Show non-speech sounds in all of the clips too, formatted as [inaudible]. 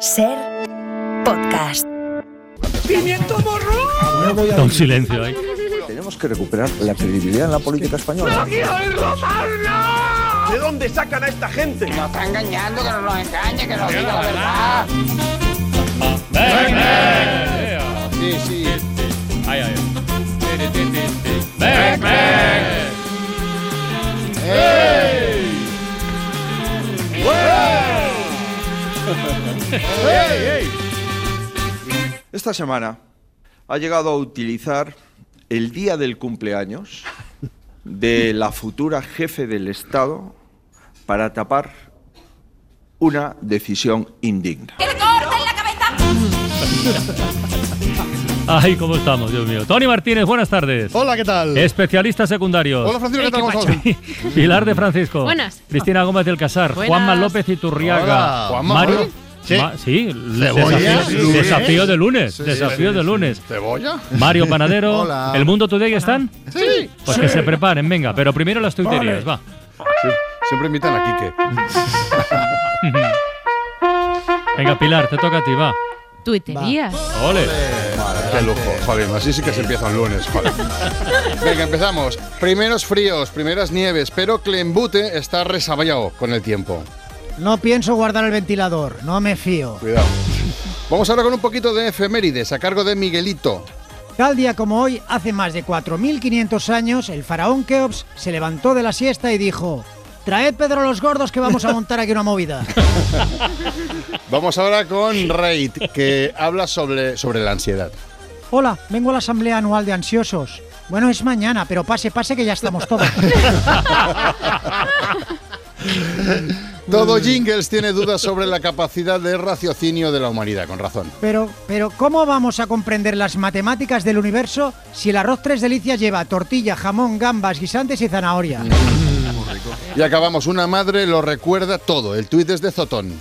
Ser podcast. ¡Pimiento morro! Está un silencio ahí. Tenemos que recuperar la credibilidad en la política española. quiero oírlo más! ¿De dónde sacan a esta gente? Nos está engañando, que nos lo engañe, que nos diga la verdad. Sí, sí. Ay, ay. [laughs] Esta semana ha llegado a utilizar el día del cumpleaños de la futura jefe del Estado para tapar una decisión indigna. Ay, ¿cómo estamos, Dios mío? Tony Martínez, buenas tardes. Hola, ¿qué tal? Especialistas secundarios. Hola, Francisco, ¿qué tal? ¿Cómo estamos? Pilar de Francisco. Buenas. Cristina Gómez del Casar. Buenas. Juanma López Iturriaga. Hola. ¿Juanma Mario. Sí. Ma- sí, Cebolla, desafío, lunes. desafío de lunes. Sí, desafío sí, de sí. lunes. ¿Cebolla? Mario Panadero. [laughs] Hola. ¿El Mundo Today están? Sí. Pues que se preparen, venga. Pero primero las tuiterías, va. Sí, Siempre invitan a Quique. [laughs] Venga, Pilar, te toca a ti, va. Tuiterías. Ole. Qué lujo. Joder, así sí que se empieza un lunes. Joder. [laughs] Venga, empezamos. Primeros fríos, primeras nieves, pero Clembute está resaballado con el tiempo. No pienso guardar el ventilador, no me fío. Cuidado. Vamos ahora con un poquito de efemérides a cargo de Miguelito. Tal día como hoy, hace más de 4.500 años, el faraón Keops se levantó de la siesta y dijo: Traed Pedro los gordos que vamos a montar aquí una movida. [laughs] Vamos ahora con Raid, que habla sobre, sobre la ansiedad. Hola, vengo a la asamblea anual de ansiosos. Bueno, es mañana, pero pase, pase que ya estamos todos. [laughs] Todo Jingles tiene dudas sobre la capacidad de raciocinio de la humanidad, con razón. Pero, pero, ¿cómo vamos a comprender las matemáticas del universo si el arroz tres delicias lleva tortilla, jamón, gambas, guisantes y zanahoria? [laughs] Y acabamos, una madre lo recuerda todo. El tuit es de Zotón.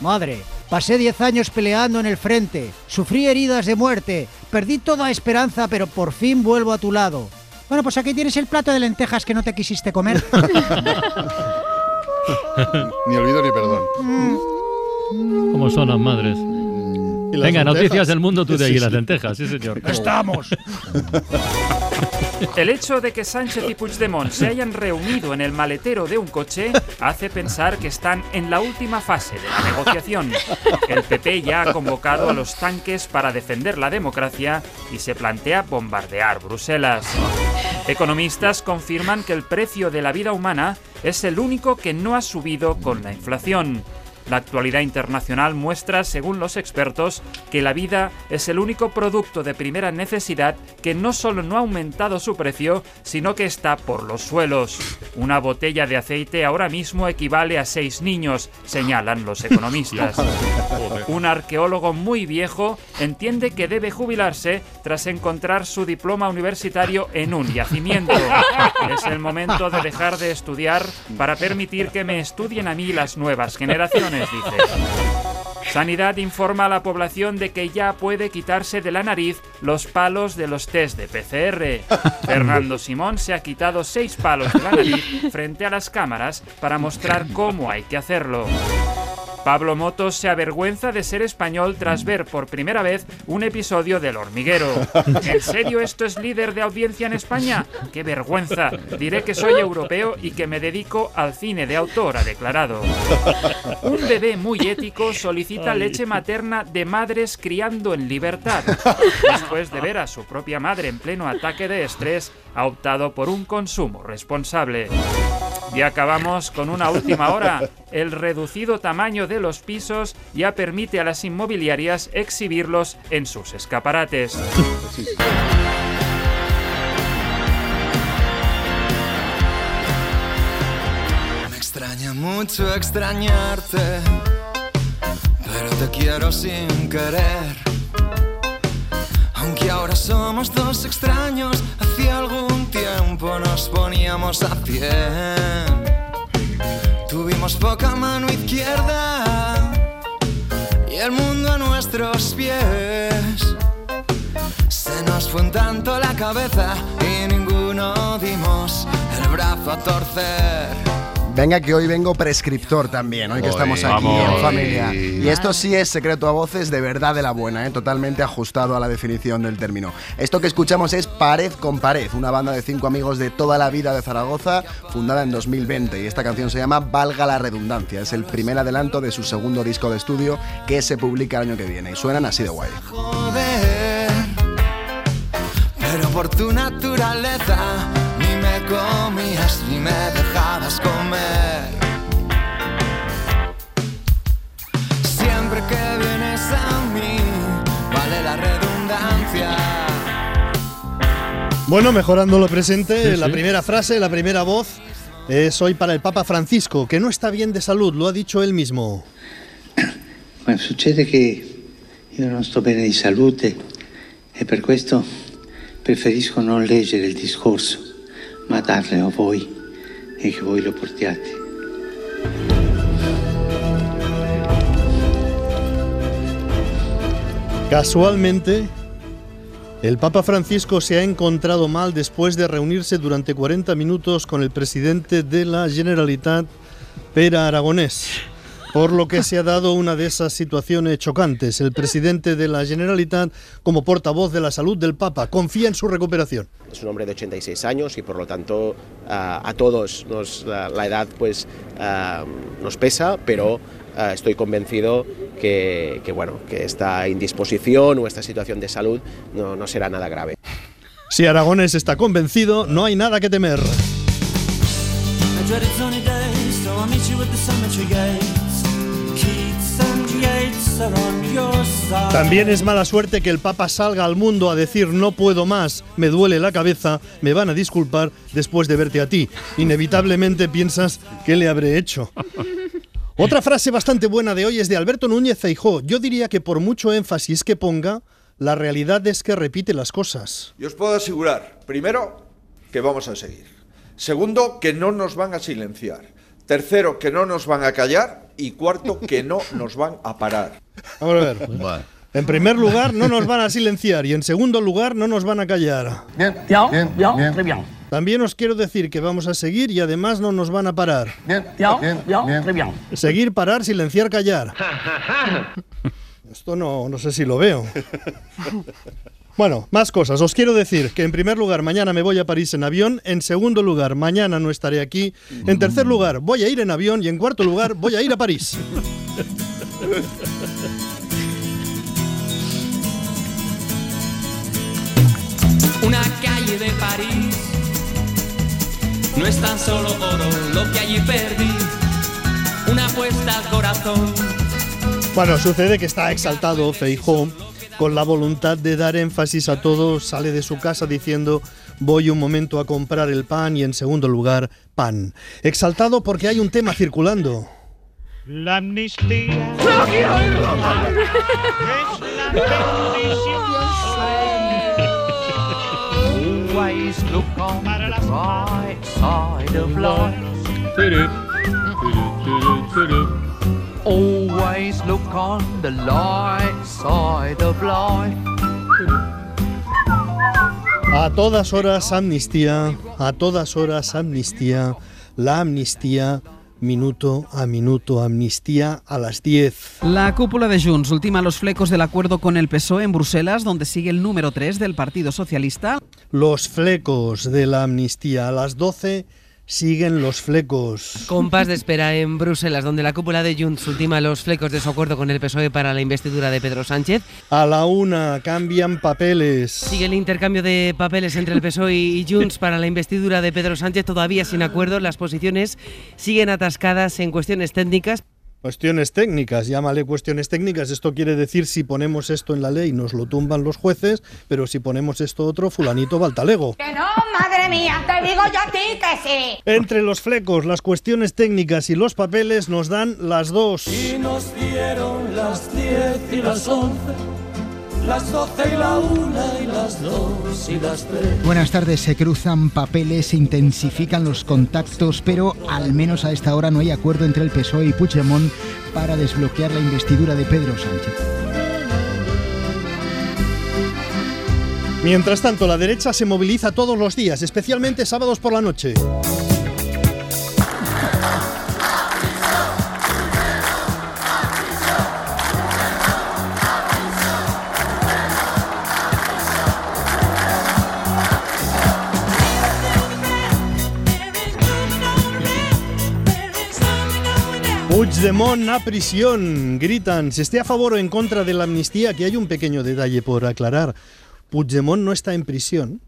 Madre, pasé 10 años peleando en el frente, sufrí heridas de muerte, perdí toda esperanza, pero por fin vuelvo a tu lado. Bueno, pues aquí tienes el plato de lentejas que no te quisiste comer. [laughs] Ni olvido ni perdón. ¿Cómo son las madres? ¿Y las Venga, lentejas? noticias del mundo today Sí, y las sí. lentejas, sí, señor. [laughs] ¡Estamos! El hecho de que Sánchez y Puigdemont se hayan reunido en el maletero de un coche hace pensar que están en la última fase de la negociación. El PP ya ha convocado a los tanques para defender la democracia y se plantea bombardear Bruselas. Economistas confirman que el precio de la vida humana es el único que no ha subido con la inflación. La actualidad internacional muestra, según los expertos, que la vida es el único producto de primera necesidad que no solo no ha aumentado su precio, sino que está por los suelos. Una botella de aceite ahora mismo equivale a seis niños, señalan los economistas. [laughs] Un arqueólogo muy viejo entiende que debe jubilarse tras encontrar su diploma universitario en un yacimiento. Es el momento de dejar de estudiar para permitir que me estudien a mí las nuevas generaciones, dice. Sanidad informa a la población de que ya puede quitarse de la nariz los palos de los test de PCR. [laughs] Fernando Simón se ha quitado seis palos de la nariz frente a las cámaras para mostrar cómo hay que hacerlo. Pablo Motos se avergüenza de ser español tras ver por primera vez un episodio del hormiguero. [laughs] ¿En serio esto es líder de audiencia en España? ¡Qué vergüenza! Diré que soy europeo y que me dedico al cine de autor, ha declarado. Un bebé muy ético solicita leche materna de madres criando en libertad. [laughs] Después de ver a su propia madre en pleno ataque de estrés, ha optado por un consumo responsable. Y acabamos con una última hora. El reducido tamaño de los pisos ya permite a las inmobiliarias exhibirlos en sus escaparates. Me extraña mucho extrañarte, pero te quiero sin querer. Aunque ahora somos dos extraños, hacía algún tiempo nos poníamos a cien. Tuvimos poca mano izquierda y el mundo a nuestros pies. Se nos fue un tanto la cabeza y ninguno dimos el brazo a torcer. Venga, que hoy vengo prescriptor también, hoy que estamos aquí vamos. en familia. Y esto sí es secreto a voces de verdad de la buena, ¿eh? totalmente ajustado a la definición del término. Esto que escuchamos es Pared con Pared, una banda de cinco amigos de toda la vida de Zaragoza, fundada en 2020. Y esta canción se llama Valga la redundancia. Es el primer adelanto de su segundo disco de estudio que se publica el año que viene. Y suenan así de guay. joder. Pero por tu naturaleza comías ni me dejabas comer. Siempre que vienes a mí, vale la redundancia. Bueno, mejorando lo presente, Sí, la sí. primera frase, la primera voz es hoy para el Papa Francisco, que no está bien de salud, lo ha dicho él mismo. Ma succede che io non sto bene di salute e per questo preferisco non leggere il discorso, ma darlo a voi e che lo portiate. Casualmente, el Papa Francisco se ha encontrado mal después de reunirse durante 40 minutos con el presidente de la Generalitat, Pera Aragonés. Por lo que se ha dado una de esas situaciones chocantes. El presidente de la Generalitat, como portavoz de la salud del Papa, confía en su recuperación. Es un hombre de 86 años y por lo tanto a todos nos, la, la edad pues nos pesa, pero estoy convencido que, que, bueno, que esta indisposición o esta situación de salud no, no será nada grave. Si Aragonés está convencido, no hay nada que temer. También es mala suerte que el Papa salga al mundo a decir no puedo más, me duele la cabeza, me van a disculpar después de verte a ti. Inevitablemente piensas ¿qué le habré hecho? [laughs] Otra frase bastante buena de hoy es de Alberto Núñez Feijó. Yo diría que por mucho énfasis que ponga, la realidad es que repite las cosas. Y os puedo asegurar, primero, que vamos a seguir. Segundo, que no nos van a silenciar. Tercero, que no nos van a callar. Y cuarto, que no nos van a parar. Vamos a ver. En primer lugar, no nos van a silenciar y en segundo lugar, no nos van a callar. Bien, bien, bien, très bien. También os quiero decir que vamos a seguir y además no nos van a parar. Bien, Bien, bien, bien. Seguir, parar, silenciar, callar. Esto no, no sé si lo veo. Bueno, más cosas. Os quiero decir que en primer lugar mañana me voy a París en avión, en segundo lugar mañana no estaré aquí, en tercer lugar voy a ir en avión y en cuarto lugar voy a ir a París. Es tan solo oro lo que allí perdí. Una apuesta al corazón. Bueno, sucede que está exaltado Feijó con la voluntad de dar énfasis a todo, sale de su casa diciendo voy un momento a comprar el pan y en segundo lugar pan. Exaltado porque hay un tema circulando. La amnistía. ¡No quiero oírlo! Es la bendición. Always look on the bright side of life. Always look on the light side of life. A todas horas amnistía, a todas horas amnistía, la amnistía, minuto a minuto, amnistía a las 10. La cúpula de Junts ultima los flecos del acuerdo con el PSOE en Bruselas, donde sigue el número 3 del Partido Socialista. Los flecos de la amnistía a las 12 siguen los flecos. Compás de espera en Bruselas, donde la cúpula de Junts ultima los flecos de su acuerdo con el PSOE para la investidura de Pedro Sánchez. A la una cambian papeles. Sigue el intercambio de papeles entre el PSOE y Junts para la investidura de Pedro Sánchez, todavía sin acuerdo. Las posiciones siguen atascadas en cuestiones técnicas. Cuestiones técnicas, llámale cuestiones técnicas. Esto quiere decir si ponemos esto en la ley nos lo tumban los jueces, pero si ponemos esto otro, fulanito va al talego. Que no, madre mía, te digo yo a ti que sí. Entre los flecos, las cuestiones técnicas y los papeles nos dan las dos. Y nos dieron las 10 y las 11, las 12 y la 1 y las 2 y las 3. Buenas tardes, se cruzan papeles, se intensifican los contactos, pero al menos a esta hora no hay acuerdo entre el PSOE y Puigdemont para desbloquear la investidura de Pedro Sánchez. Mientras tanto, la derecha se moviliza todos los días, especialmente sábados por la noche. Puigdemont a prisión. Gritan, si esté a favor o en contra de la amnistía, que hay un pequeño detalle por aclarar. Puigdemont no está en prisión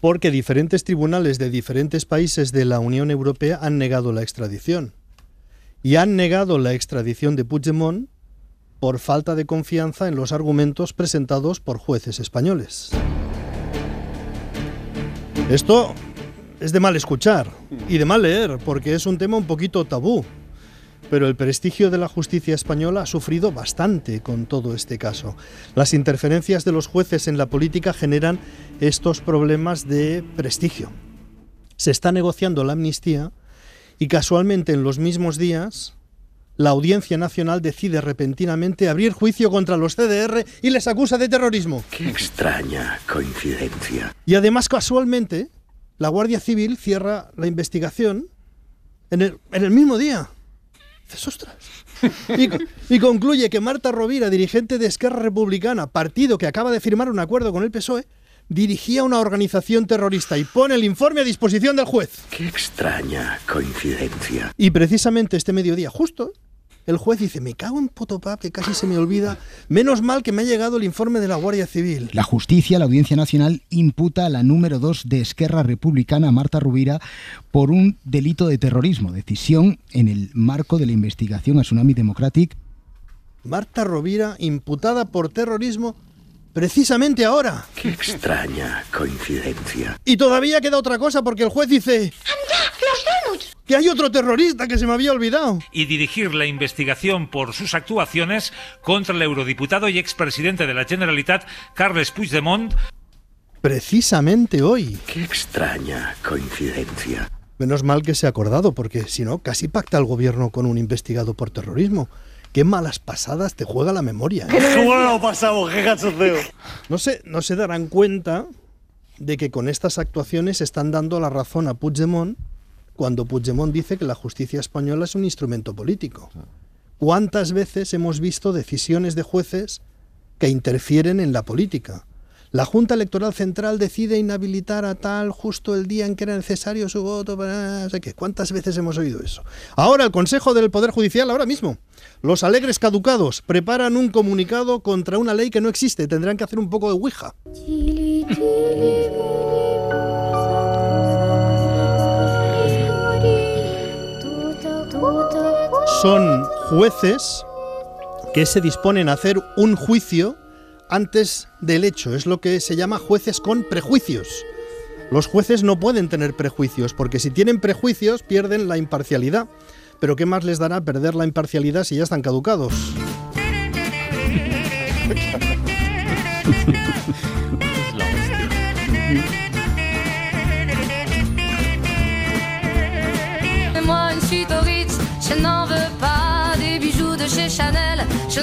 porque diferentes tribunales de diferentes países de la Unión Europea han negado la extradición. Y han negado la extradición de Puigdemont por falta de confianza en los argumentos presentados por jueces españoles. Esto es de mal escuchar y de mal leer, porque es un tema un poquito tabú. Pero el prestigio de la justicia española ha sufrido bastante con todo este caso. Las interferencias de los jueces en la política generan estos problemas de prestigio. Se está negociando la amnistía y casualmente en los mismos días la Audiencia Nacional decide repentinamente abrir juicio contra los CDR y les acusa de terrorismo. Qué extraña coincidencia. Y además, casualmente, la Guardia Civil cierra la investigación en el, en el mismo día. Dices, ostras. Y, y concluye que Marta Rovira, dirigente de Esquerra Republicana, partido que acaba de firmar un acuerdo con el PSOE, dirigía una organización terrorista y pone el informe a disposición del juez. Qué extraña coincidencia. Y precisamente este mediodía, justo, el juez dice, me cago en potopap, que casi se me olvida, menos mal que me ha llegado el informe de la Guardia Civil. La justicia, la Audiencia Nacional, imputa a la número 2 de Esquerra Republicana, Marta Rubira, por un delito de terrorismo. Decisión en el marco de la investigación a Tsunami Democratic. Marta Rovira, imputada por terrorismo, precisamente ahora. Qué extraña coincidencia. Y todavía queda otra cosa porque el juez dice... Que hay otro terrorista que se me había olvidado. y dirigir la investigación por sus actuaciones contra el eurodiputado y expresidente de la Generalitat, Carles Puigdemont, Precisamente hoy. Qué extraña coincidencia. Menos mal que se ha acordado, porque si no, casi pacta el gobierno con un investigado por terrorismo. Qué malas pasadas te juega la memoria. ¿eh? ¿Cómo lo pasamos? ¡Qué cachondeo! No se, no se darán cuenta de que con estas actuaciones están dando la razón a Puigdemont cuando Puigdemont dice que la justicia española es un instrumento político. ¿Cuántas veces hemos visto decisiones de jueces que interfieren en la política? La Junta Electoral Central decide inhabilitar a tal justo el día en que era necesario su voto para... ¿Cuántas veces hemos oído eso? Ahora el Consejo del Poder Judicial, ahora mismo, los alegres caducados preparan un comunicado contra una ley que no existe. Tendrán que hacer un poco de ouija. Son jueces que se disponen a hacer un juicio antes del hecho. Es lo que se llama jueces con prejuicios. Los jueces no pueden tener prejuicios, porque si tienen prejuicios pierden la imparcialidad. Pero ¿qué más les dará perder la imparcialidad si ya están caducados? [laughs]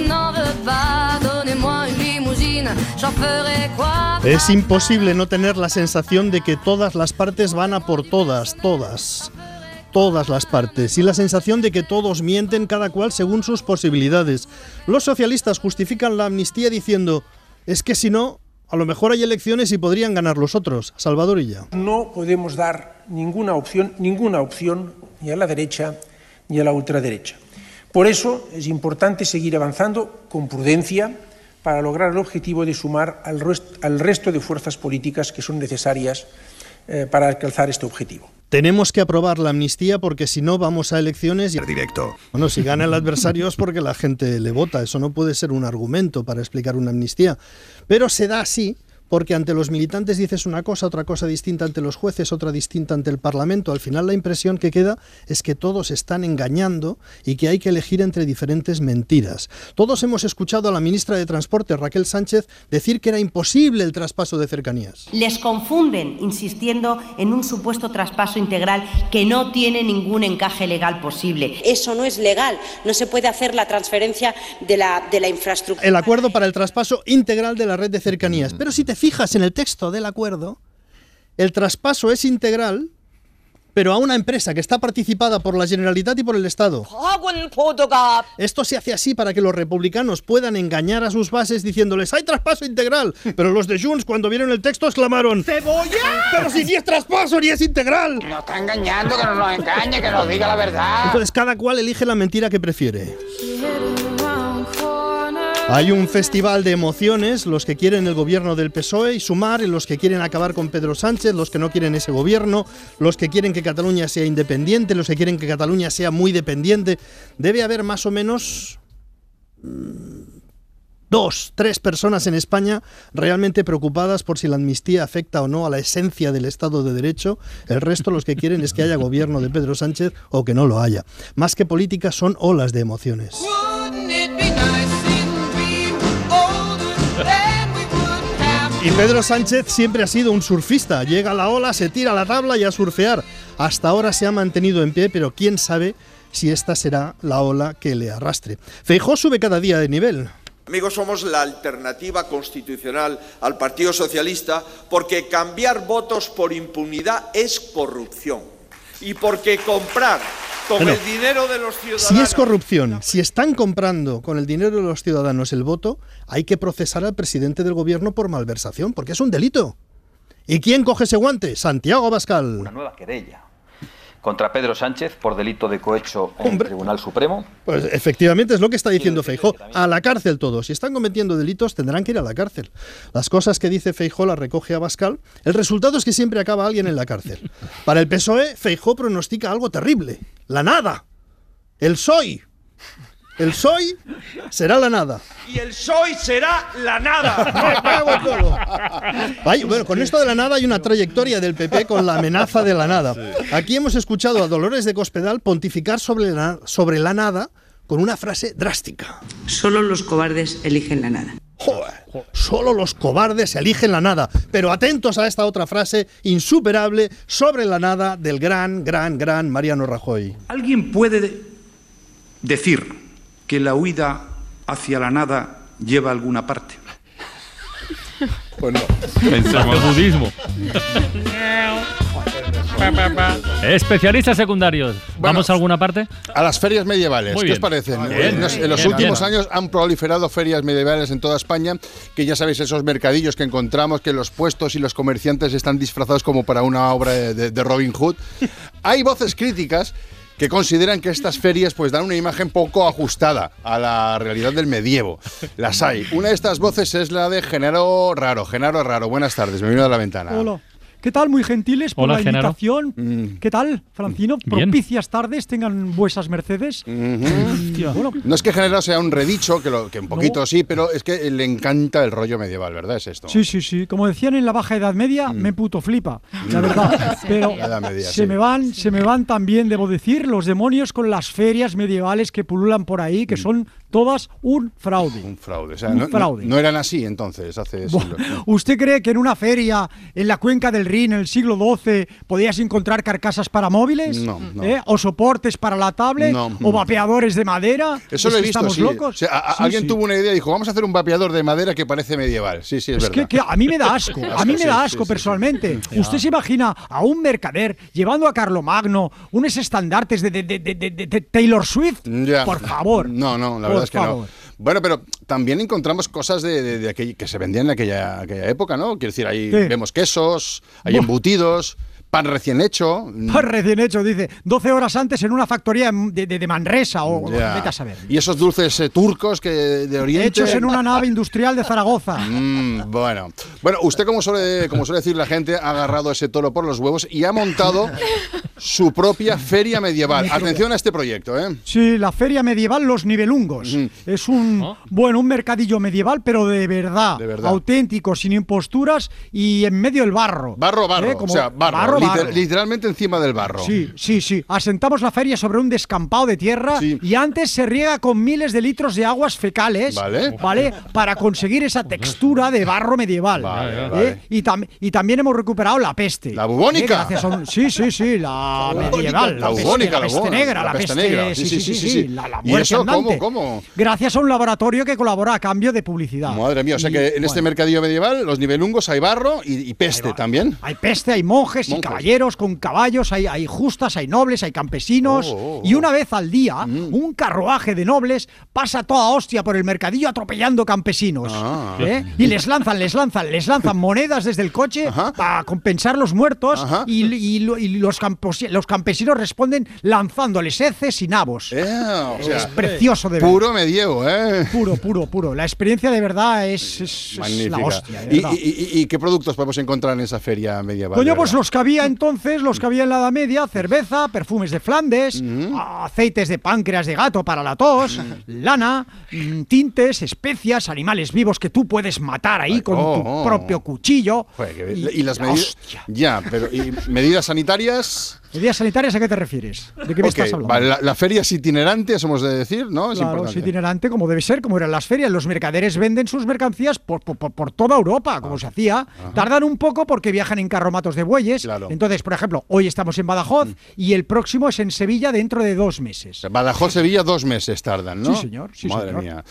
n'en veux pas. Donnez-moi une limousine, j'en ferai quoi Es imposible no tener la sensación de que todas las partes van a por todas, todas. Todas las partes. Y la sensación de que todos mienten cada cual según sus posibilidades. Los socialistas justifican la amnistía diciendo, es que si no, a lo mejor hay elecciones y podrían ganar los otros. Salvador Illa. No podemos dar ninguna opción, ninguna opción ni a la derecha ni a la ultraderecha. Por eso es importante seguir avanzando con prudencia para lograr el objetivo de sumar al, rest- al resto de fuerzas políticas que son necesarias eh, para alcanzar este objetivo. Tenemos que aprobar la amnistía porque si no vamos a elecciones y directo. Bueno, si gana el adversario es porque la gente le vota. Eso no puede ser un argumento para explicar una amnistía. Pero se da así porque ante los militantes dices una cosa, otra cosa distinta ante los jueces, otra distinta ante el Parlamento. Al final la impresión que queda es que todos están engañando y que hay que elegir entre diferentes mentiras. Todos hemos escuchado a la ministra de Transporte, Raquel Sánchez, decir que era imposible el traspaso de cercanías. Les confunden insistiendo en un supuesto traspaso integral que no tiene ningún encaje legal posible. Eso no es legal, no se puede hacer la transferencia de la, de la infraestructura. el acuerdo para el traspaso integral de la red de cercanías. Pero si te fijas en el texto del acuerdo, el traspaso es integral pero a una empresa que está participada por la Generalitat y por el Estado. Esto se hace así para que los republicanos puedan engañar a sus bases diciéndoles hay traspaso integral, pero los de Junts cuando vieron el texto exclamaron ¡Cebolla! ¡Pero si ni es traspaso ni es integral! Nos está engañando, que no nos engañe, que nos diga la verdad. Entonces cada cual elige la mentira que prefiere. Hay un festival de emociones, los que quieren el gobierno del PSOE y sumar, los que quieren acabar con Pedro Sánchez, los que no quieren ese gobierno, los que quieren que Cataluña sea independiente, los que quieren que Cataluña sea muy dependiente. Debe haber más o menos mm, dos, tres personas en España realmente preocupadas por si la amnistía afecta o no a la esencia del Estado de Derecho. El resto los que quieren es que haya gobierno de Pedro Sánchez o que no lo haya. Más que política son olas de emociones. Pedro Sánchez siempre ha sido un surfista. Llega a la ola, se tira a la tabla y a surfear. Hasta ahora se ha mantenido en pie, pero quién sabe si esta será la ola que le arrastre. Feijó sube cada día de nivel. Amigos, somos la alternativa constitucional al Partido Socialista porque cambiar votos por impunidad es corrupción. Y porque comprar con Bueno, el dinero de los ciudadanos... Si es corrupción, si están comprando con el dinero de los ciudadanos el voto, hay que procesar al presidente del gobierno por malversación, porque es un delito. ¿Y quién coge ese guante? Santiago Abascal. Una nueva querella contra Pedro Sánchez por delito de cohecho en el Tribunal Supremo. Pues efectivamente es lo que está diciendo Feijó. A la cárcel todos. Si están cometiendo delitos tendrán que ir a la cárcel. Las cosas que dice Feijó las recoge Abascal. El resultado es que siempre acaba alguien en la cárcel. Para el PSOE, Feijó pronostica algo terrible. La nada. El soy. El soy será la nada. Y el soy será la nada. [laughs] Ay, bueno, con esto de la nada hay una trayectoria del PP con la amenaza de la nada. Aquí hemos escuchado a Dolores de Cospedal pontificar sobre la, sobre la nada con una frase drástica. Solo los cobardes eligen la nada. Joder, solo los cobardes eligen la nada. Pero atentos a esta otra frase insuperable sobre la nada del gran, gran, gran Mariano Rajoy. ¿Alguien puede de- decir que la huida hacia la nada lleva a alguna parte? Pues no. Pensamos. El budismo. Especialistas secundarios. ¿Vamos a alguna parte? A las ferias medievales, Muy ¿qué bien. os parecen? Bien. en los, en los Bien, últimos bien. años han proliferado ferias medievales en toda España, que ya sabéis, esos mercadillos que encontramos, que los puestos y los comerciantes están disfrazados como para una obra de, de- de Robin Hood. Hay voces críticas que consideran que estas ferias pues dan una imagen poco ajustada a la realidad del medievo. Las hay. Una de estas voces es la de Genaro Raro. Genaro Raro, buenas tardes, me vino a la ventana. Hola. ¿Qué tal? Muy gentiles por Hola, la Genaro. invitación. ¿Qué tal, Francino? Bien. Propicias tardes tengan vuesas mercedes. Hostia, bueno, No es que Genaro sea un redicho, que, lo- que un poquito sí, pero es que le encanta el rollo medieval, ¿verdad? Es esto. Sí, sí, sí. Como decían en la Baja Edad Media, me puto flipa, la verdad. [laughs] Pero La Edad Media, se sí. me van, se me van también, debo decir, los demonios con las ferias medievales que pululan por ahí, que son todas un fraude. Un fraude. O sea, Un no, no- fraude. no eran así entonces, hace Bueno, siglos. [laughs] ¿Usted cree que en una feria en la cuenca del Rin en el siglo XII podías encontrar carcasas para móviles? No, no. ¿Eh? ¿O soportes para la tablet? No. ¿O vapeadores de madera? Eso ¿Es lo he visto, ¿Estamos sí. locos? O sea, a- a- Sí, alguien sí. tuvo una idea y dijo, vamos a hacer un vapeador de madera que parece medieval. Sí, sí, es, Es que, verdad. que a mí me da asco, [laughs] a mí me da asco personalmente. [laughs] ¿Usted se imagina a un mercader llevando a Carlomagno unos estandartes de, de- Taylor Swift? Ya. Por favor. No, no, la Por verdad es que no. Bueno, pero también encontramos cosas de, de- que se vendían en aquella, aquella época, ¿no? Quiero decir, ahí ¿Qué? vemos quesos, hay embutidos, pan recién hecho. Pan recién hecho, dice. 12 horas antes en una factoría de, de- de Manresa o vete a saber. Y esos dulces eh, turcos que de Oriente. Hechos en una nave industrial de Zaragoza. [laughs] Mm, bueno, bueno, usted como suele, como suele decir la gente, ha agarrado ese toro por los huevos y ha montado su propia feria medieval. Atención a este proyecto, ¿eh? Sí, la feria medieval Los Nivelungos. Es un, bueno, un mercadillo medieval, pero de verdad, verdad. auténtico, sin imposturas y en medio del barro. Barro, barro, ¿Eh? Como- o sea, barro, barro, liter- literalmente encima del barro. Sí, sí, sí. Asentamos la feria sobre un descampado de tierra y antes se riega con miles de litros de aguas fecales, Vale. ¿vale? Para conseguir esa textura de barro medieval. Vale, ¿eh? vale. Y, tam- y también hemos recuperado la peste. ¿La bubónica? ¿eh? Gracias a un- sí, sí, sí, la medieval, la bubónica, la la peste negra, la peste negra. sí, sí, sí, sí, la, la ¿Y muerte eso cómo, andante. cómo? Gracias a un laboratorio que colabora a cambio de publicidad. Madre mía, o sea Y, que en este mercadillo medieval, los nivelungos hay barro y, y peste también. Hay peste, hay monjes, y Monjes. Caballeros con caballos, hay, hay justas, hay nobles, hay campesinos. Oh, oh, oh. Y una vez al día, Mm. un carruaje de nobles pasa toda hostia por el mercadillo atropellando campesinos. Ah. ¿eh? Y les lanzan, les lanzan, les lanzan monedas desde el coche para compensar los muertos. Y, y lo- y los, campos- los campesinos responden lanzándoles heces y nabos. Eh, o sea, es precioso de ver. Puro medievo, ¿eh? Puro, puro, puro. La experiencia de verdad es, es- es Magnífica. la hostia. ¿Y, qué productos podemos encontrar en esa feria medieval? Coño, pues los que había entonces, los que había en la Edad Media, cerveza, perfumes de Flandes, aceites de páncreas de gato para la tos, lana, mm, tintes, especias, animales vivos que tú puedes matar ahí con oh, tu oh. propio cuchillo. Joder, Y- y, las la medidas. Ya, pero ¿y medidas sanitarias? ¿Medidas sanitarias a qué te refieres? ¿De qué me estás hablando? vale, la, la feria es itinerante, eso hemos de decir, ¿no? Es Claro, es itinerante como debe ser, como eran las ferias. Los mercaderes venden sus mercancías por, por- por- toda Europa, como se hacía. Tardan un poco porque viajan en carromatos de bueyes. Entonces, por ejemplo, hoy estamos en Badajoz Mm. y el próximo es en Sevilla dentro de dos meses. Badajoz, Sevilla, dos meses tardan, ¿no? Sí, señor, sí, Madre señor. mía.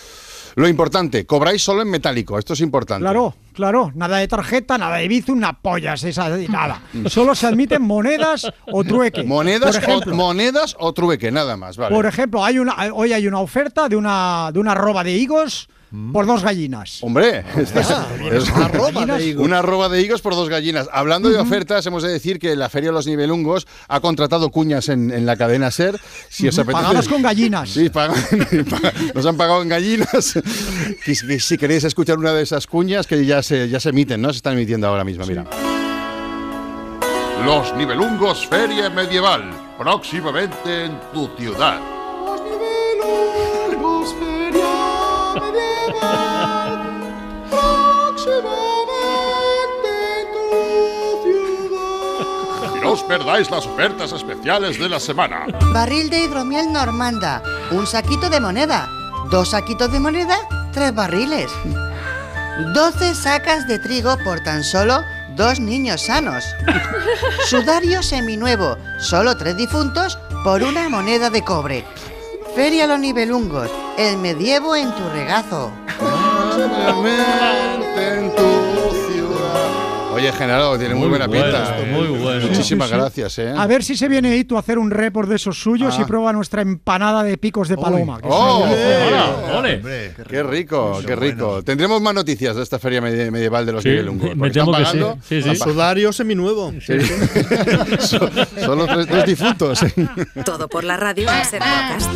Lo importante, cobráis solo en metálico, esto es importante. Claro, claro, nada de tarjeta, nada de Bizum, una pollas, esa, nada. Solo se admiten monedas o trueque. Monedas, Por ejemplo, o, monedas o trueque, nada más, vale. por ejemplo, hay una, hoy hay una oferta de una, de una roba de higos por dos gallinas. Hombre, esta [laughs] es- [laughs] es- una roba de [laughs] higos. Una roba de higos por dos gallinas. Hablando de ofertas, hemos de decir que la Feria de los Nivelungos ha contratado cuñas en, en la cadena SER. Si os apetece- Pagadas con gallinas. Sí, pagan- nos han pagado en gallinas. Que si, si queréis escuchar una de esas cuñas que ya se, ya se emiten, ¿no? Se están emitiendo ahora mismo, mira. Los Nivelungos Feria Medieval, próximamente en tu ciudad. Perdáis las ofertas especiales de la semana. Barril de hidromiel normanda, un saquito de moneda, dos saquitos de moneda, tres barriles. 12 sacas de trigo por tan solo dos niños sanos. Sudario seminuevo, solo tres difuntos por una moneda de cobre. Feria Los Nivelungos, el medievo en tu regazo. en tu ciudad. Oye, Genaro, tiene muy, Muy buena bueno, pinta. esto, muy bueno. Muchísimas Sí, sí. gracias, ¿eh? A ver si se viene Hito a hacer un report de esos suyos Ah. y prueba nuestra empanada de picos de paloma. que ¡Oh! una delicia. Hombre, Qué rico, qué rico. Tendremos más noticias de esta feria medi- medieval de los Sí, Nivelungos. me que sí. Sí, sí. Sudario seminuevo. Son, son los tres, difuntos. ¿eh? Todo por la radio en Ser Podcast.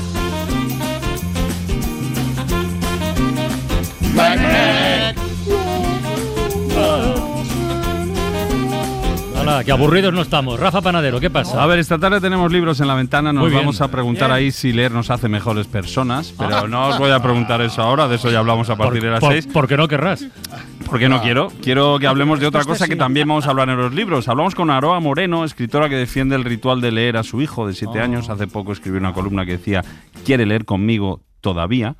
Hola, que aburridos no estamos. Rafa Panadero, ¿qué pasa? A ver, esta tarde tenemos libros en la ventana, nos Muy bien. vamos a preguntar Bien. ahí si leer nos hace mejores personas, pero Ah. no os voy a preguntar eso ahora, de eso ya hablamos a partir Por- de las por- 6. Porque no querrás. Porque no quiero. Quiero que hablemos de otra cosa que también vamos a hablar en los libros. Hablamos con Aroa Moreno, escritora que defiende el ritual de leer a su hijo de 7 Oh. años. Hace poco escribió una columna que decía, ¿quiere leer conmigo todavía?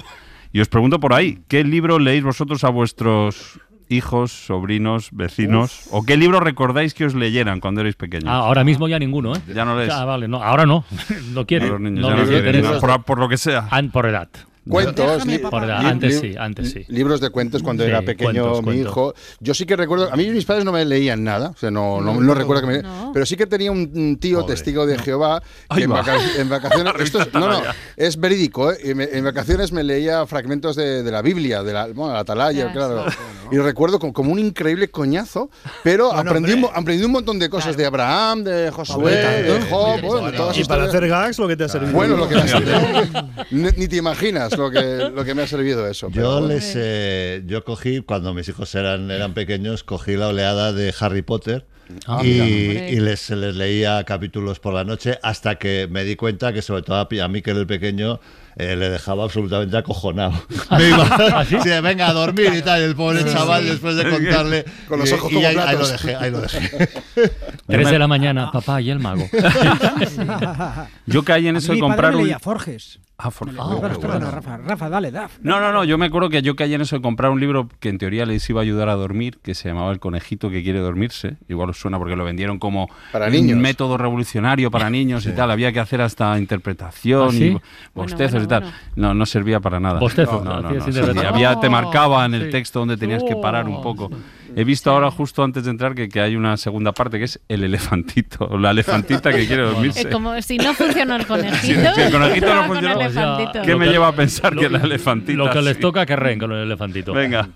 Y os pregunto por ahí, ¿qué libro leéis vosotros a vuestros hijos, sobrinos, vecinos? ¿O qué libro recordáis que os leyeran cuando erais pequeños? Ah, ahora mismo ya ninguno, ¿eh? Ya no lees. Ah, vale, no, ahora no. [laughs] no quiere. No, los niños No ya no quieren, por, por lo que sea. An- por edad. Cuentos, li- Por li- Antes sí, antes sí. Libros de cuentos cuando Sí, era pequeño cuentos, mi cuentos. hijo. Yo sí que recuerdo, a mí mis padres no me leían nada, o sea, no, no, no recuerdo que me pero sí que tenía un, tío testigo de Jehová que en, va. vaca- en vacaciones, La esto es, no, no, es verídico, ¿eh? En vacaciones me leía fragmentos de, de la Biblia, de la, bueno, la Atalaya, claro. Y recuerdo como, como un increíble coñazo, pero Bueno, aprendí, un, aprendí un montón de cosas de Abraham, de Josué, de Job, bueno, todas Y para hacer gags, lo que te ha servido. bueno, lo que me ha [laughs] servido. ni te imaginas lo que, lo que me ha servido eso. Yo les eh, yo cogí cuando mis hijos eran eran pequeños cogí la oleada de Harry Potter Ah, y, y les, les leía capítulos por la noche hasta que me di cuenta que sobre todo a, mí que era el pequeño eh, le dejaba absolutamente acojonado. [laughs] Me iba, ¿Ah, sí? venga a dormir y tal, el pobre Sí. chaval después de contarle Con los y- ojos y como ahí, ahí lo platos. dejé, ahí lo dejé. [laughs] Tres de la mañana, papá y el mago. [laughs] Yo caí en eso de comprar un... leía Forges. Ah, perdona, bueno. Rafa, Rafa, dale, da. No, no, no, yo me acuerdo que yo caí en eso de comprar un libro que en teoría les iba a ayudar a dormir, que se llamaba El conejito que quiere dormirse. Igual os suena porque lo vendieron como Para niños. un método revolucionario para niños y tal. Había que hacer hasta interpretación ¿Ah, sí? y bostezos bueno, y tal. bueno. No, no servía para nada. Bostezos, No, no, no, sí, había, te Oh, marcaba en el sí. texto donde tenías que parar un Oh, poco. He visto ahora justo antes de entrar que, que hay una segunda parte que es el elefantito, o [laughs] la elefantita que quiere dormirse. Eh, como si no funcionó [laughs] el conejito. Si, si el conejito no el elefantito. ¿qué me lleva a pensar que la elefantita? Lo que les sí? toca que reen con el elefantito. Venga.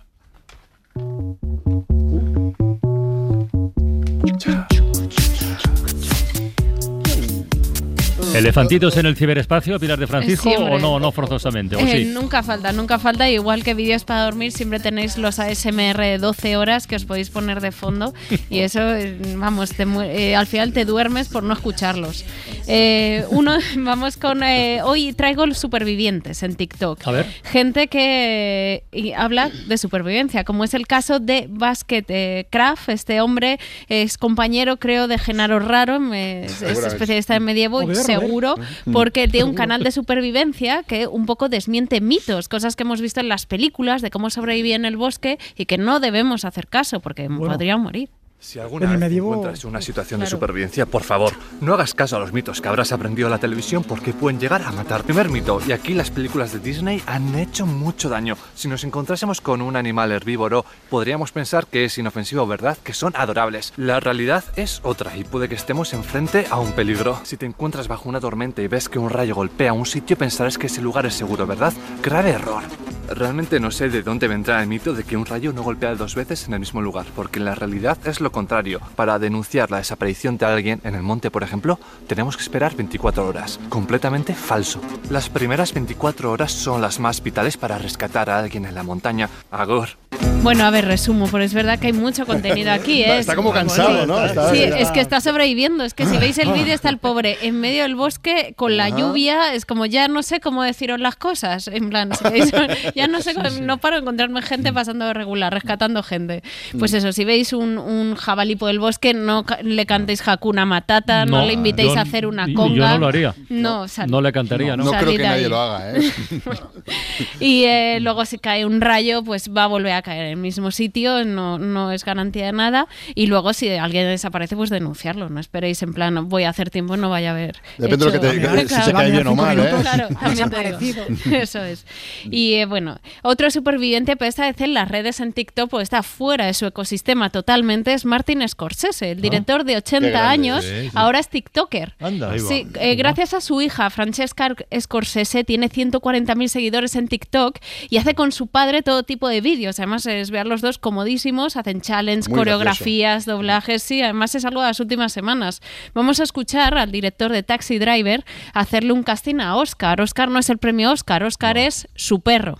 ¿Elefantitos en el ciberespacio, Pilar de Francisco, Siempre. o no, no forzosamente? ¿O Eh, sí? Nunca falta, nunca falta. Igual que vídeos para dormir, siempre tenéis los ASMR de 12 horas que os podéis poner de fondo. Y eso, eh, vamos, te eh, al final te duermes por no escucharlos. Eh, uno, [laughs] vamos con. eh, hoy traigo los supervivientes en TikTok. A ver. Gente que eh, y habla de supervivencia, como es el caso de Basket eh, Craft. Este hombre es compañero, creo, de Genaro Raro, me- es, especialista en medievo, Joder, seguro, Ujú. porque tiene un [laughs] canal de supervivencia que un poco desmiente mitos, cosas que hemos visto en las películas de cómo sobrevivir en el bosque y que no debemos hacer caso porque podrían morir. Si alguna vez medievo- encuentras en una situación de supervivencia, por favor, no hagas caso a los mitos que habrás aprendido en la televisión porque pueden llegar a matar. Primer mito, y aquí las películas de Disney han hecho mucho daño. Si nos encontrásemos con un animal herbívoro, podríamos pensar que es inofensivo, ¿verdad? Que son adorables. La realidad es otra y puede que estemos enfrente a un peligro. Si te encuentras bajo una tormenta y ves que un rayo golpea un sitio, pensarás que ese lugar es seguro, ¿verdad? Grave error. Realmente no sé de dónde vendrá el mito de que un rayo no golpea dos veces en el mismo lugar, porque la realidad es lo contrario. Para denunciar la desaparición de alguien en el monte, por ejemplo, tenemos que esperar 24 horas. Completamente falso. Las primeras 24 horas son las más vitales para rescatar a alguien en la montaña. Agor. Bueno, a ver, resumo, porque es verdad que hay mucho contenido aquí. [laughs] ¿eh? Está como cansado, ¿no? Está- sí, está- es que está sobreviviendo. Es que si veis el vídeo está el pobre en medio del bosque con la Ajá. lluvia. Es como ya no sé cómo deciros las cosas. En plan, si veis, [laughs] ya no sé, cómo- no paro de encontrarme gente pasando de regular, rescatando gente. Pues Mm. eso, si veis un, un jabalí por el bosque, no le cantéis Hakuna Matata, no, No, le invitéis yo- a hacer una y yo conga. no lo haría. No, sal- No le cantaría, ¿no? No creo Salid que nadie ahí. lo haga, ¿eh? [laughs] Y eh, luego si cae un rayo, pues va a volver a caer en el mismo sitio, no, no es garantía de nada. Y luego si alguien desaparece, pues denunciarlo. No esperéis en plan, voy a hacer tiempo, no vaya a haber. Depende de lo que te- hecho- [laughs] si te cae bien o mal, ¿eh? Claro, [laughs] también te digo. [laughs] Eso es. Y eh, bueno, otro superviviente, pero esta vez en las redes en TikTok, pues está fuera de su ecosistema totalmente, es Martin Scorsese, el director de 80 Qué grande, años, ahora es TikToker. Anda. Ahí va. Sí, eh, gracias a su hija, Francesca Scorsese, tiene 140.000 seguidores en TikTok y hace con su padre todo tipo de vídeos. Además, es ver los dos comodísimos, hacen challenge, Muy coreografías, doblajes. Sí, además es algo de las últimas semanas. Vamos a escuchar al director de Taxi Driver hacerle un casting a Oscar. Oscar no es el premio Oscar, Oscar es su perro.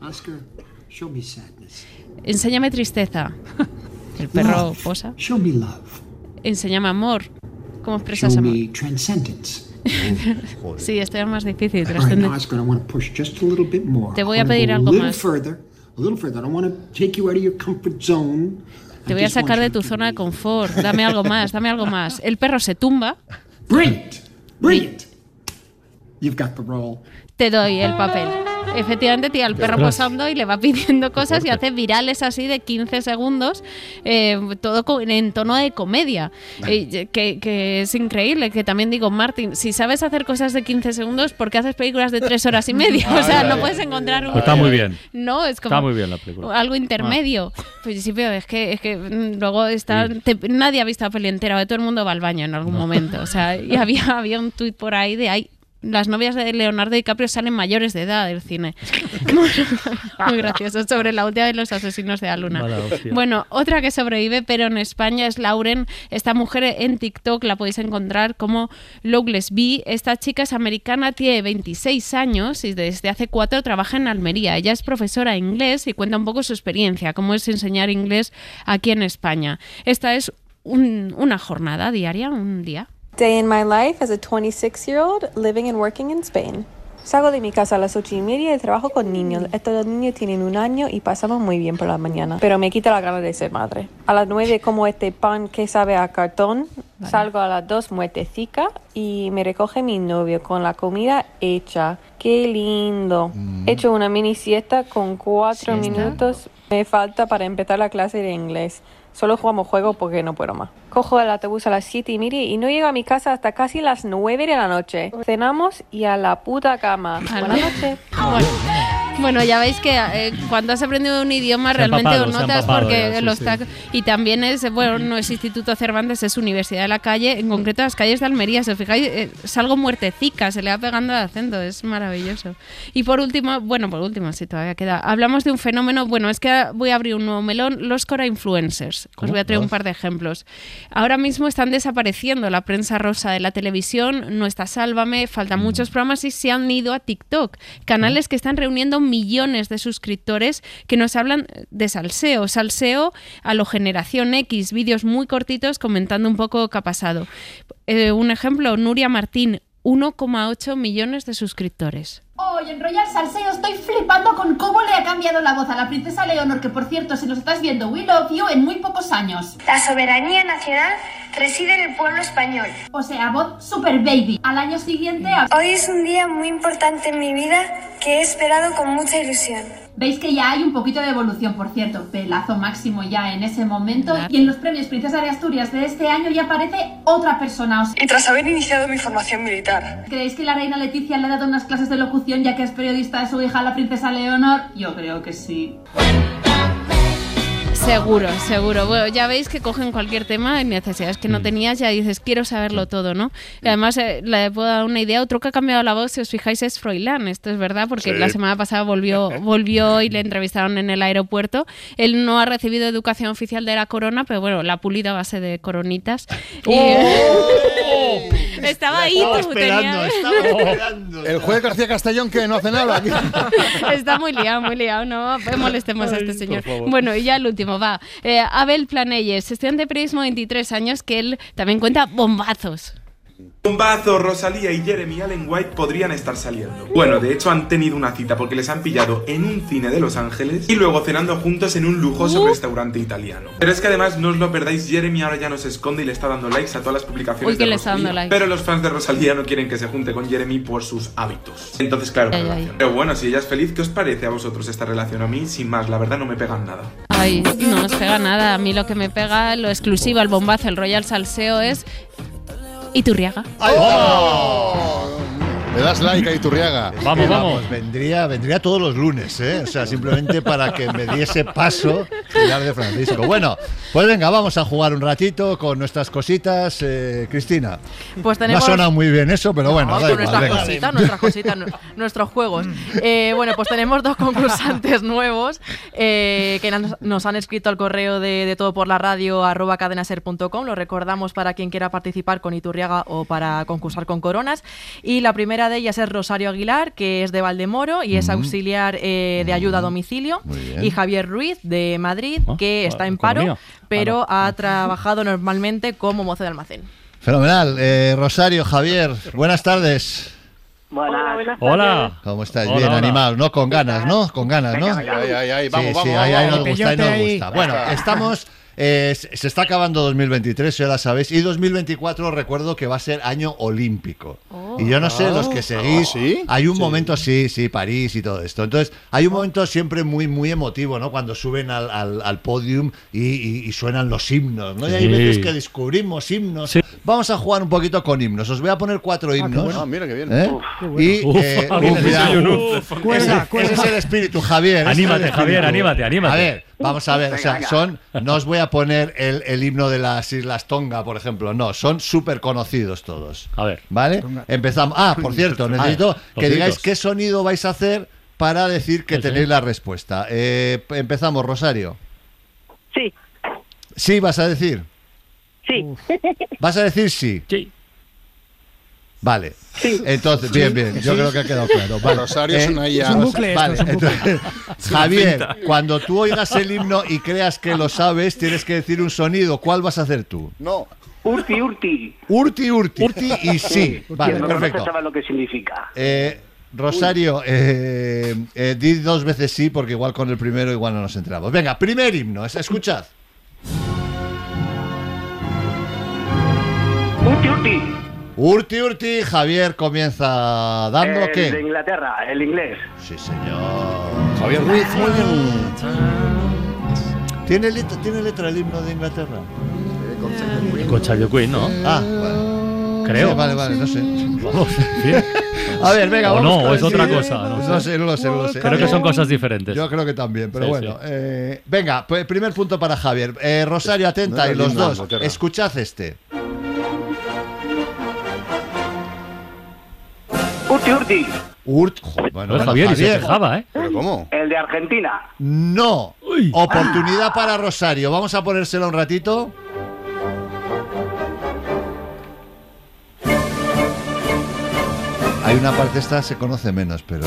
Oscar, show me sadness. Enséñame tristeza. [laughs] El perro Love. posa. Show me love. Enséñame amor. ¿Cómo expresas Show amor? me transcendence. [laughs] Sí, esto es más difícil. Right, Oscar, I want to push just a bit more. Te voy a pedir go algo más. further, a little further. I don't want to take you out of your comfort zone. Te voy a sacar de tu zona de confort. Dame algo más, dame algo más. El perro se tumba. Brilliant. Brilliant. You've got the role. Te doy el papel. Efectivamente, tía, el perro posando y le va [laughs] pidiendo cosas y hace virales así de 15 segundos, eh, todo en tono de comedia, Eh, que, que es increíble. Que también digo, Martín, si sabes hacer cosas de 15 segundos, ¿por qué haces películas de 3 horas y [laughs] media? O sea, Ay, no ay, puedes encontrar un... Está muy bien. No, es como... Está muy bien la película. Algo intermedio. Pues sí, pero es que, es que mm, luego está. te- nadie ha visto la peli entera, todo el mundo va al baño en algún momento. O sea, y [laughs] había, había un tuit por ahí de ay. Las novias de Leonardo DiCaprio salen mayores de edad del cine. [laughs] Muy gracioso sobre la última de los asesinos de la luna. Bueno, otra que sobrevive, pero en España es Lauren. Esta mujer en TikTok la podéis encontrar como Loveless Bee. Esta chica es americana, tiene 26 años y desde hace cuatro trabaja en Almería. Ella es profesora de inglés y cuenta un poco su experiencia, cómo es enseñar inglés aquí en España. Esta es un- una jornada diaria, un día. Day in my life as a 26 year old living and working in Spain. Salgo de mi casa a las ocho y media y trabajo con niños. Estos dos niños tienen un año y pasamos muy bien por la mañana. Pero me quita la gana de ser madre. A las nueve como este pan que sabe a cartón Salgo a las dos muertecica y me recoge mi novio con la comida hecha. ¡Qué lindo! He hecho una mini siesta con cuatro ¿Siesta? minutos. Me falta para empezar la clase de inglés. Solo jugamos juego porque no puedo más. Cojo el autobús a las siete y media y no llego a mi casa hasta casi las 9 de la noche. Cenamos y a la puta cama. Buenas noches. Bueno, ya veis que eh, cuando has aprendido un idioma Se realmente empapado, lo notas porque ya, sí, lo sí. está y también es bueno no es Instituto Cervantes es Universidad de la Calle en concreto las calles de Almería si os fijáis eh, es algo muertecica se le va pegando el acento es maravilloso y por último bueno por último si todavía queda hablamos de un fenómeno bueno es que voy a abrir un nuevo melón los Cora influencers os ¿Cómo? voy a traer un Los. par de ejemplos ahora mismo están desapareciendo la prensa rosa de la televisión no está Sálvame faltan muchos programas y se han ido a TikTok canales que están reuniendo millones de suscriptores que nos hablan de salseo, salseo a lo generación X, vídeos muy cortitos comentando un poco qué ha pasado. Eh, un ejemplo, Nuria Martín, 1,8 millones de suscriptores. Hoy en Royal Salseo estoy flipando con cómo le ha cambiado la voz a la princesa Leonor, que por cierto, si nos estás viendo, we love you en muy pocos años. La soberanía nacional reside en el pueblo español. O sea, voz super baby. Al año siguiente... Hoy es un día muy importante en mi vida que he esperado con mucha ilusión. Veis que ya hay un poquito de evolución, por cierto, pelazo máximo ya en ese momento. Y en los premios Princesa de Asturias de este año ya aparece otra persona. O sea, Y tras haber iniciado mi formación militar. ¿Creéis que la reina Leticia le ha dado unas clases de locución ya que es periodista de su hija, la princesa Leonor? Yo creo que sí. Seguro, seguro. Bueno, ya veis que cogen cualquier tema y necesidades que no tenías, ya dices, quiero saberlo todo, ¿no? Y además, eh, le puedo dar una idea. Otro que ha cambiado la voz, si os fijáis, es Froilán. Esto es verdad, porque Sí. la semana pasada volvió, [laughs] volvió y le entrevistaron en el aeropuerto. Él no ha recibido educación oficial de la corona, pero bueno, la pulida a base de coronitas. Y- [laughs] estaba ahí, Estaba tú, esperando, tenía- [laughs] estaba esperando. El juez García Castellón que no hace nada aquí. [laughs] Está muy liado, muy liado, no molestemos a este señor. Bueno, y ya el último, va. Eh, Abel Planelles, estudiante de periodismo de 23 años, que él también cuenta bombazos. Bombazo, Rosalía y Jeremy Allen White podrían estar saliendo. Bueno, de hecho han tenido una cita porque les han pillado en un cine de Los Ángeles y luego cenando juntos en un lujoso restaurante italiano. Pero es que además no os lo perdáis, Jeremy ahora ya no se esconde y le está dando likes a todas las publicaciones Uy, que de le está dando likes. Pero los fans de Rosalía no quieren que se junte con Jeremy por sus hábitos. Entonces, claro, Ay, relación. ay. Pero bueno, si ella es feliz, ¿qué os parece a vosotros esta relación? A mí, sin más, la verdad no me pegan nada. Ay, no nos pega nada. A mí lo que me pega, lo exclusivo, el bombazo, el Royal Salseo es. Iturriaga. Le das like a Iturriaga. Vamos, vamos. Vendría, vendría todos los lunes, ¿eh? O sea, simplemente para que me diese paso Pilar de Francisco. Bueno, pues venga, vamos a jugar un ratito con nuestras cositas. Eh, Cristina. Pues No tenemos- ha sonado muy bien eso, pero bueno, Vamos da con igual, nuestras cositas, nuestras cositas, nu- nuestros juegos. Eh, bueno, pues tenemos dos concursantes nuevos eh, que nos, nos han escrito al correo de, de todo por la radio arroba cadenaser.com. Lo recordamos para quien quiera participar con Iturriaga o para concursar con coronas. Y la primera de ellas es Rosario Aguilar, que es de Valdemoro y es Mm. auxiliar eh, de ayuda a domicilio. Y Javier Ruiz de Madrid, Ah, que está en paro, pero ha trabajado normalmente como mozo de almacén. Fenomenal. Eh, Rosario, Javier, buenas tardes. Buenas. Hola. ¿Cómo estáis? Hola, Bien, hola. animados, ¿no? Con ganas, ¿no? Con ganas, ¿no? Venga, venga. Ay, ay, ay, vamos, sí, vamos, sí, vamos, ahí, nos gusta, ahí nos gusta. Bueno, estamos... eh, se está acabando 2023, ya la sabéis, y 2024 recuerdo que va a ser año olímpico. Y yo no sé, los que seguís, hay un momento, sí, sí, París y todo esto. Entonces, hay un momento siempre muy, muy emotivo, ¿no? Cuando suben al, al, al podium y, y- y suenan los himnos, ¿no? Y hay Sí. veces que descubrimos himnos. Vamos a jugar un poquito con himnos. Os voy a poner cuatro qué himnos. bueno. Ah, mira qué bien. ¿Eh? Uf, qué bueno. Y Uf, eh, ah, uf, uf. Cuelga, Ese- cuelga. ese es el espíritu, Javier. ese Anímate, Javier, espíritu. anímate, anímate. A ver, vamos a ver. O sea, Venga, son. No os voy a poner el, el himno de las Islas Tonga, por ejemplo. No, son súper conocidos todos. A ver. ¿Vale? Empezamos. Ah, por cierto, necesito los que digáis qué sonido vais a hacer para decir que Sí, sí. tenéis la respuesta. Eh, empezamos, Rosario. Sí. Sí, vas a decir. Sí. ¿Vas a decir sí? Sí. Vale. Entonces, bien, bien. Yo Sí. creo que ha quedado claro. Vale. Rosario es una IA. Vale, Es un bucle esto, [laughs] es un bucle. entonces, Javier, cuando tú oigas el himno y creas que lo sabes, tienes que decir un sonido. ¿Cuál vas a hacer tú? No. Urti, urti. Urti, urti. Urti y sí. Vale, lo perfecto. conoce sabe lo que significa. Eh, Rosario, eh, eh, di dos veces sí, porque igual con el primero igual no nos enteramos. Venga, primer himno, es- escuchad. Urti. Urti, Urti, Javier comienza dando el qué? de Inglaterra, el inglés. Sí, señor. Javier Ruiz, muy bien. ¿Tiene letra, ¿Tiene letra el himno de Inglaterra? Con Charlie Quinn, ¿no? Ah, bueno. Creo. Sí, vale, vale, no sé. Vamos, bien. A ver, venga, O vamos no, con o el es otra cosa. No, No sé, no lo sé, no lo sé. Creo que son cosas diferentes. Yo creo que también, pero Sí, bueno. sí. eh, venga, pues, primer punto para Javier. Eh, Rosario, atenta, No y los dos. Escuchad este. Urti, Urti. Urt, bueno, bueno, Javier, y se quejaba, ¿eh? ¿Pero cómo? El de Argentina. No. Oportunidad para Rosario. Vamos a ponérselo un ratito. Hay una parte esta se conoce menos, pero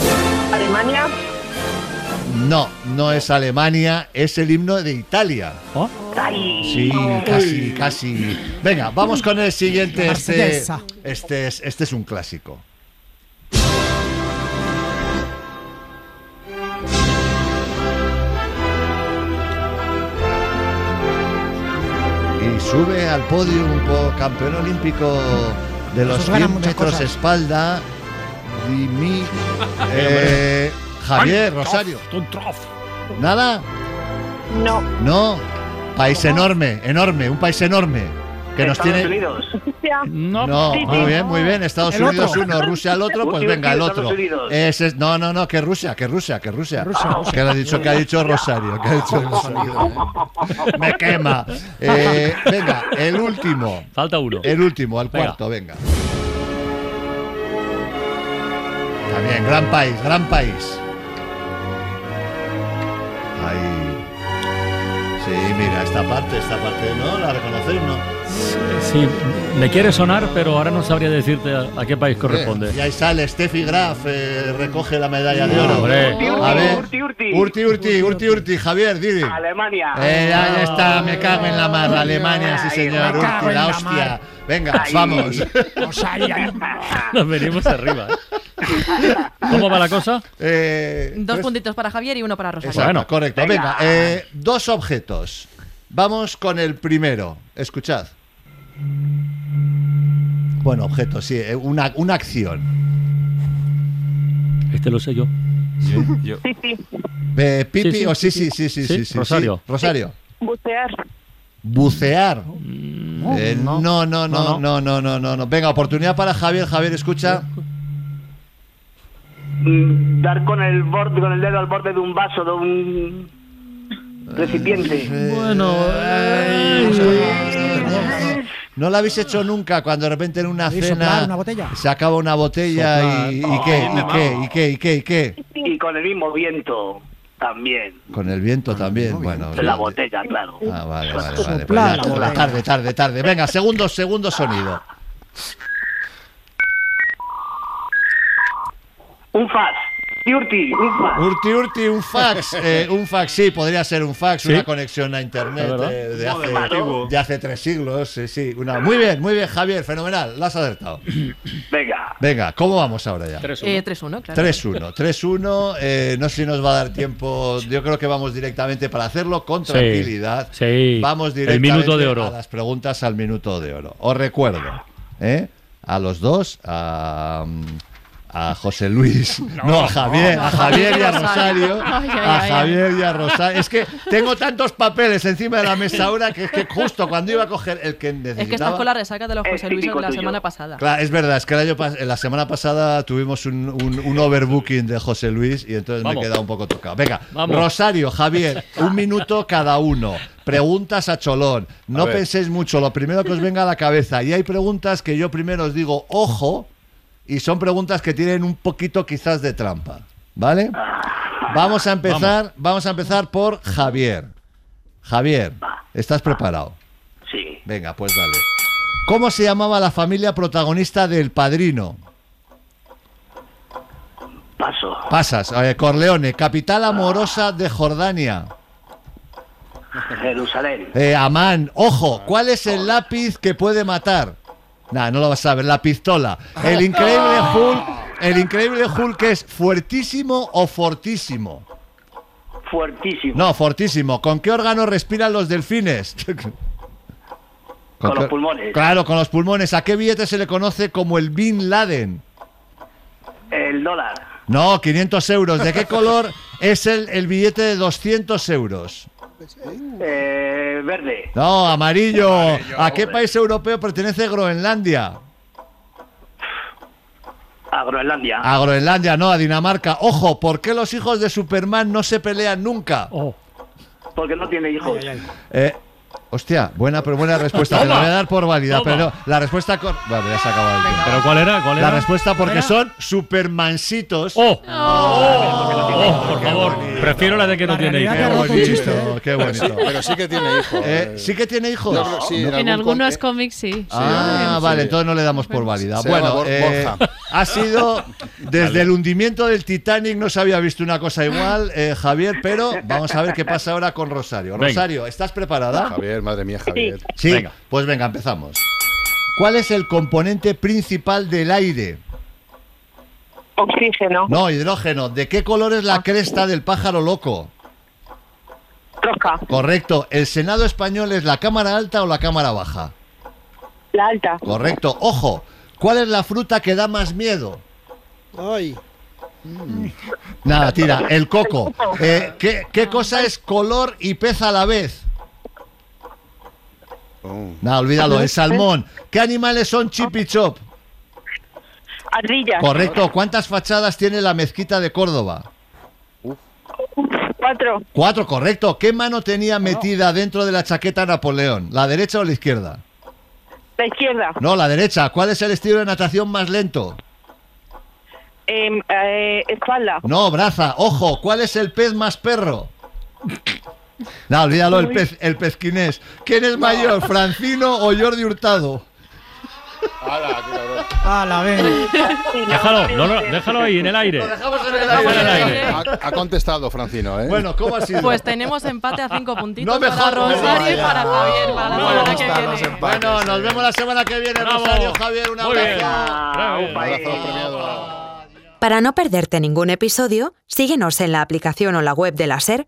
Alemania. no, no es Alemania, es el himno de Italia. ¿Oh? Sí, casi, casi. Venga, vamos con el siguiente. Este, este es, este es un clásico. Sube al podio un po campeón olímpico de los Esos ganan 100 muchas metros cosas. espalda. Dimi, [laughs] eh, Javier, Rosario. ¿Nada? No. No. País enorme, enorme, un país enorme. Que nos Estados tiene. Unidos. No. No, Sí, sí. muy bien, muy bien. Estados El Unidos otro. uno, Rusia el otro, pues venga, el otro. Ese es- no, no, no, que Rusia, que Rusia, que Rusia. Que le ha dicho, que ha dicho Rosario, que ha dicho [laughs] Rosario. Me quema. Eh, venga, el último. Falta uno. El último, el Venga. cuarto, venga. También, gran país, gran país. Ahí. Sí, mira, esta parte, esta parte, ¿no? ¿La reconocéis, no? Sí, me quiere sonar, pero ahora no sabría decirte a, a qué país corresponde. Y ahí sale Steffi Graf, eh, recoge la medalla de oro. Hombre. A ver. Urti, Urti. Urti, Urti, Urti, Urti, Javier, Didi. Alemania. Eh, ya, ya está, me cago en la mar, Alemania, sí señor, Urti, en la la hostia. Venga, Ay. vamos. Rosario. [laughs] Nos venimos arriba. ¿Cómo va la cosa? Eh, Dos pues- puntitos para Javier y uno para Rosario. Exacto, Bueno. correcto. Venga, eh, dos objetos. Vamos con el primero. Escuchad. Bueno, objeto, sí, eh, una, una acción. Este lo sé yo. Yo. Sí, sí. Eh, pipi, Sí, sí, o sí, sí, sí, sí, sí, Rosario. sí. Rosario. Bucear. Bucear. Eh, no, no, no, No, no, no, no, no, no. Venga, oportunidad para Javier. Javier, escucha. Mm, Dar con el borde, con el dedo al borde de un vaso, de un recipiente. Bueno, No lo habéis hecho nunca cuando de repente en una ¿Y cena soplar una botella? se acaba una botella y, y qué, y qué, y qué, y qué, y qué. Y con el mismo viento también. Con el viento también, bueno. La botella, claro. Ah, vale, vale, vale. pues ya, tarde, tarde, tarde. Venga, segundo, segundo sonido. Un fax. Urti, un fax. Urti, urti, un fax. [laughs] Eh, un fax, sí, podría ser un fax, Sí. una conexión a internet eh, de, hace, Claro. de hace tres siglos. Sí, sí. Una, muy bien, muy bien, Javier, fenomenal. Lo has acertado. [coughs] Venga. Venga, ¿cómo vamos ahora ya? Tres, Eh, 3-1, claro. 3-1, 3-1, eh, no sé si nos va a dar tiempo, yo creo que vamos directamente para hacerlo con tranquilidad. sí. Vamos El directamente minuto de oro. a las preguntas al minuto de oro. Os recuerdo, ¿eh? a los dos, a, a José Luis, [laughs] no, a Javier, a Javier y a Rosario, Ay, ay, a ay, Javier y a Rosario. Es que tengo tantos papeles encima de la mesa ahora que, es que justo cuando iba a coger el que necesitaba... Es que estás con la resaca de los José Luis de la semana pasada. Claro, es verdad, es que el año la semana pasada tuvimos un, un- un overbooking de José Luis y entonces me he quedado un poco tocado. Venga, Vamos. Rosario, Javier, un minuto cada uno. Preguntas a Cholón. No A penséis mucho, lo primero que os venga a la cabeza. Y hay preguntas que yo primero os digo, ojo, y son preguntas que tienen un poquito quizás de trampa. ¿Vale? Vamos a empezar, vamos a empezar por Javier. Javier, ¿estás preparado? Sí. Venga, pues dale. ¿Cómo se llamaba la familia protagonista del Padrino? Paso. Pasas. eh, Corleone, capital amorosa de Jordania. Jerusalén. Eh, Amán, ojo, ¿cuál es el lápiz que puede matar? Nah, no lo vas a ver, la pistola. El increíble [laughs] Hulk, el increíble Hulk es fuertísimo o fortísimo. Fuertísimo. No, fortísimo. ¿Con qué órgano respiran los delfines? [laughs] Con los qué- pulmones. Claro, con los pulmones. ¿A qué billete se le conoce como el Bin Laden? El dólar. No, 500 euros. ¿De qué [laughs] color es el, el billete de 200 euros? Eh, verde. No, amarillo. ¿A qué país europeo pertenece Groenlandia? A Groenlandia. A Groenlandia, no, a Dinamarca. Ojo, ¿por qué los hijos de Superman no se pelean nunca? Porque no tiene hijos. Eh, hostia, buena, pero buena respuesta. Te la voy a dar por válida, Toma. pero la respuesta cor- Vale, ya se ha acabado el tiempo. ¿Pero cuál era? ¿Cuál La era? respuesta porque son Supermansitos. ¡Oh! Oh, por favor, prefiero la de que no tiene Qué hijos. bonito, qué bonito. Pero sí que tiene hijos. [laughs] Eh, ¿Sí que tiene sí, en En algún con- algunos cómics sí. Ah, Sí. vale, entonces no le damos por válida. Se bueno, eh, Borja. ha sido desde el hundimiento del Titanic no se había visto una cosa igual, eh, Javier, pero vamos a ver qué pasa ahora con Rosario. Rosario, ¿estás preparada? Javier, madre mía, Javier. Sí, Venga. pues venga, empezamos. ¿Cuál es el componente principal del aire? Oxígeno. No, hidrógeno. ¿De qué color es la cresta del pájaro loco? Roja. Correcto. ¿El Senado español es la Cámara Alta o la Cámara Baja? La alta. Correcto. Ojo, ¿cuál es la fruta que da más miedo? Ay. Nada, tira, el coco. Eh, ¿qué, qué cosa es color y pez a la vez? Nada, olvídalo, el salmón. ¿Qué animales son chip y chop? Ardilla. Correcto. ¿Cuántas fachadas tiene la mezquita de Córdoba? Cuatro. Cuatro, correcto. ¿Qué mano tenía metida dentro de la chaqueta Napoleón? ¿La derecha o la izquierda? La izquierda. No, la derecha. ¿Cuál es el estilo de natación más lento? Em, eh, espalda. No, braza. Ojo, ¿cuál es el pez más perro? [laughs] No, olvídalo, el pez, el pezquinés. ¿Quién es mayor, Francino o Jordi Hurtado? A la vez. Déjalo, no, no, déjalo ahí, en el aire. Déjalo en el aire. Ha, ha contestado Francino, ¿eh? Bueno, ¿cómo ha sido? Pues tenemos empate a cinco puntitos No me para jodas, Rosario y para Javier para la No, semana no que están viene. los Bueno, nos vemos la semana que viene, Bravo. Rosario, Javier, un abrazo. Un abrazo premiado. Para no perderte ningún episodio, síguenos en la aplicación o la web de la SER,